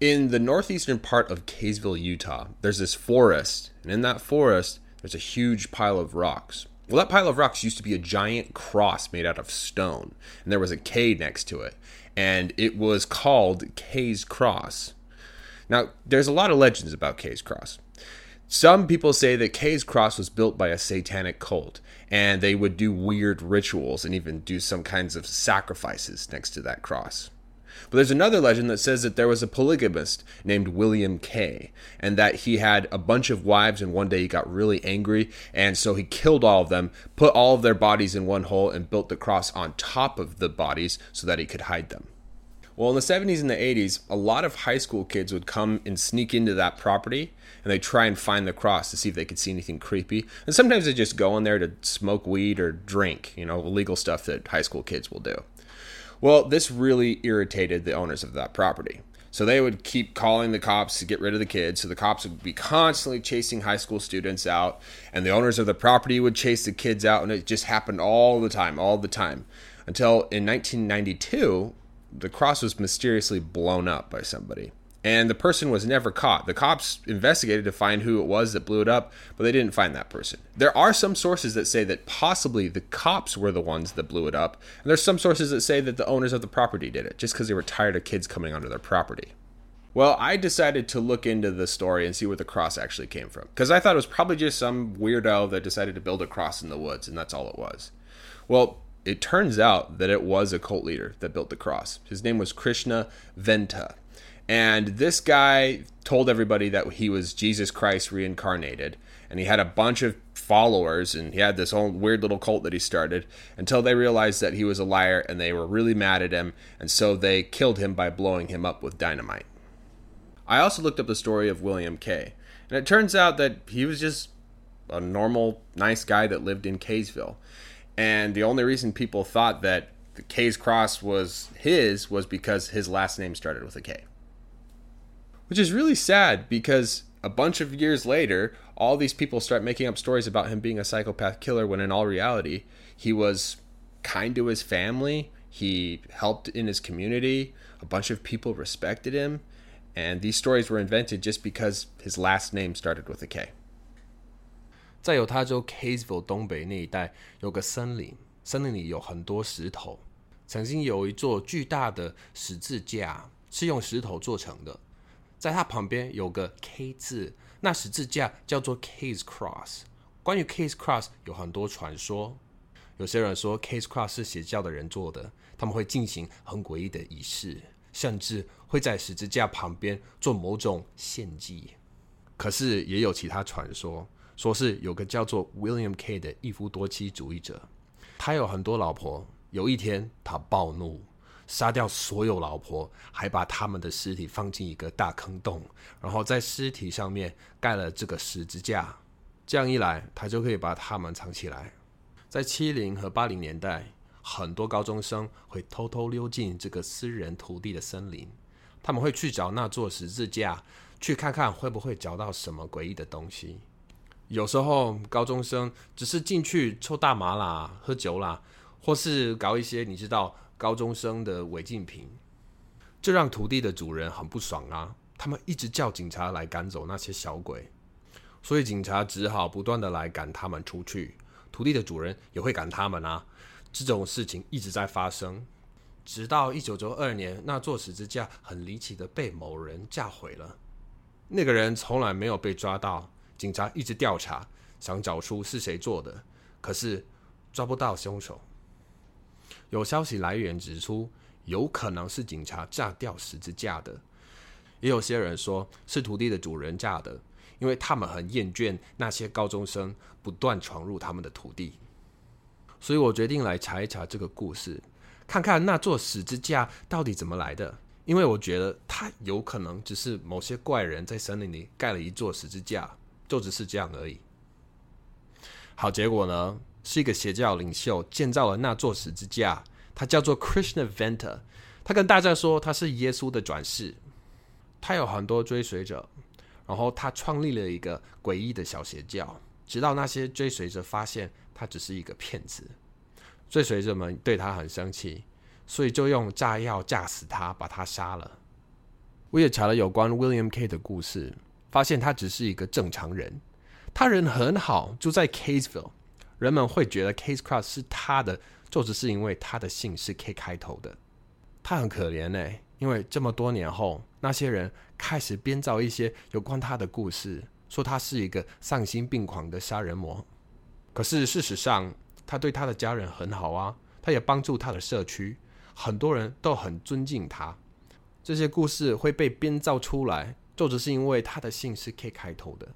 In the northeastern part of Kaysville, Utah, there's this forest, and in that forest, there's a huge pile of rocks. Well, that pile of rocks used to be a giant cross made out of stone, and there was a K next to it, and it was called Kay's Cross. Now, there's a lot of legends about Kay's Cross. Some people say that Kay's Cross was built by a satanic cult, and they would do weird rituals and even do some kinds of sacrifices next to that cross. But there's another legend that says that there was a polygamist named William Kay, and that he had a bunch of wives, and one day he got really angry, and so he killed all of them, put all of their bodies in one hole, and built the cross on top of the bodies so that he could hide them. Well, in the 70s and the 80s, a lot of high school kids would come and sneak into that property and they try and find the cross to see if they could see anything creepy. And sometimes they just go in there to smoke weed or drink, you know, illegal stuff that high school kids will do. Well, this really irritated the owners of that property. So they would keep calling the cops to get rid of the kids. So the cops would be constantly chasing high school students out, and the owners of the property would chase the kids out, and it just happened all the time, all the time. Until in 1992, the cross was mysteriously blown up by somebody and the person was never caught. The cops investigated to find who it was that blew it up, but they didn't find that person. There are some sources that say that possibly the cops were the ones that blew it up, and there's some sources that say that the owners of the property did it just because they were tired of kids coming onto their property. Well, I decided to look into the story and see where the cross actually came from because I thought it was probably just some weirdo that decided to build a cross in the woods, and that's all it was. Well, it turns out that it was a cult leader that built the cross. His name was Krishna Venta and this guy told everybody that he was Jesus Christ reincarnated. And he had a bunch of followers and he had this whole weird little cult that he started until they realized that he was a liar and they were really mad at him. And so they killed him by blowing him up with dynamite. I also looked up the story of William Kay. And it turns out that he was just a normal, nice guy that lived in Kaysville. And the only reason people thought that the Kay's Cross was his was because his last name started with a K which is really sad because a bunch of years later, all these people start making up stories about him being a psychopath killer when in all reality, he was kind to his family, he helped in his community, a bunch of people respected him, and these stories were invented just because his last name started with a K. 在犹他州 Kaysville 东北那一带有个森林，森林里有很多石头。曾经有一座巨大的十字架，是用石头做成的。 在它旁边有个 K 字，那十字架叫做 K's Cross。关于 K's Cross 有很多传说，有些人说 K's Cross 是邪教的人做的，他们会进行很诡异的仪式，甚至会在十字架旁边做某种献祭。可是也有其他传说，说是有个叫做 William K 的一夫多妻主义者，他有很多老婆，有一天他暴怒。杀掉所有老婆，还把他们的尸体放进一个大坑洞，然后在尸体上面盖了这个十字架。这样一来，他就可以把他们藏起来。在七零和八零年代，很多高中生会偷偷溜进这个私人土地的森林，他们会去找那座十字架，去看看会不会找到什么诡异的东西。有时候，高中生只是进去抽大麻啦、喝酒啦，或是搞一些你知道。高中生的违禁品，这让土地的主人很不爽啊！他们一直叫警察来赶走那些小鬼，所以警察只好不断的来赶他们出去。土地的主人也会赶他们啊！这种事情一直在发生，直到一九九二年，那座十字架很离奇的被某人架毁了。那个人从来没有被抓到，警察一直调查，想找出是谁做的，可是抓不到凶手。有消息来源指出，有可能是警察炸掉十字架的，也有些人说是土地的主人炸的，因为他们很厌倦那些高中生不断闯入他们的土地。所以我决定来查一查这个故事，看看那座十字架到底怎么来的。因为我觉得它有可能只是某些怪人在森林里盖了一座十字架，就只是这样而已。好，结果呢？是一个邪教领袖建造了那座十字架，他叫做 Krishna Venta。他跟大家说他是耶稣的转世，他有很多追随者，然后他创立了一个诡异的小邪教，直到那些追随者发现他只是一个骗子，追随者们对他很生气，所以就用炸药炸死他，把他杀了。我也查了有关 William K 的故事，发现他只是一个正常人，他人很好，住在 Caseville。人们会觉得 Case Cross 是他的，就只是因为他的姓是 K 开头的。他很可怜呢，因为这么多年后，那些人开始编造一些有关他的故事，说他是一个丧心病狂的杀人魔。可是事实上，他对他的家人很好啊，他也帮助他的社区，很多人都很尊敬他。这些故事会被编造出来，就只是因为他的姓是 K 开头的。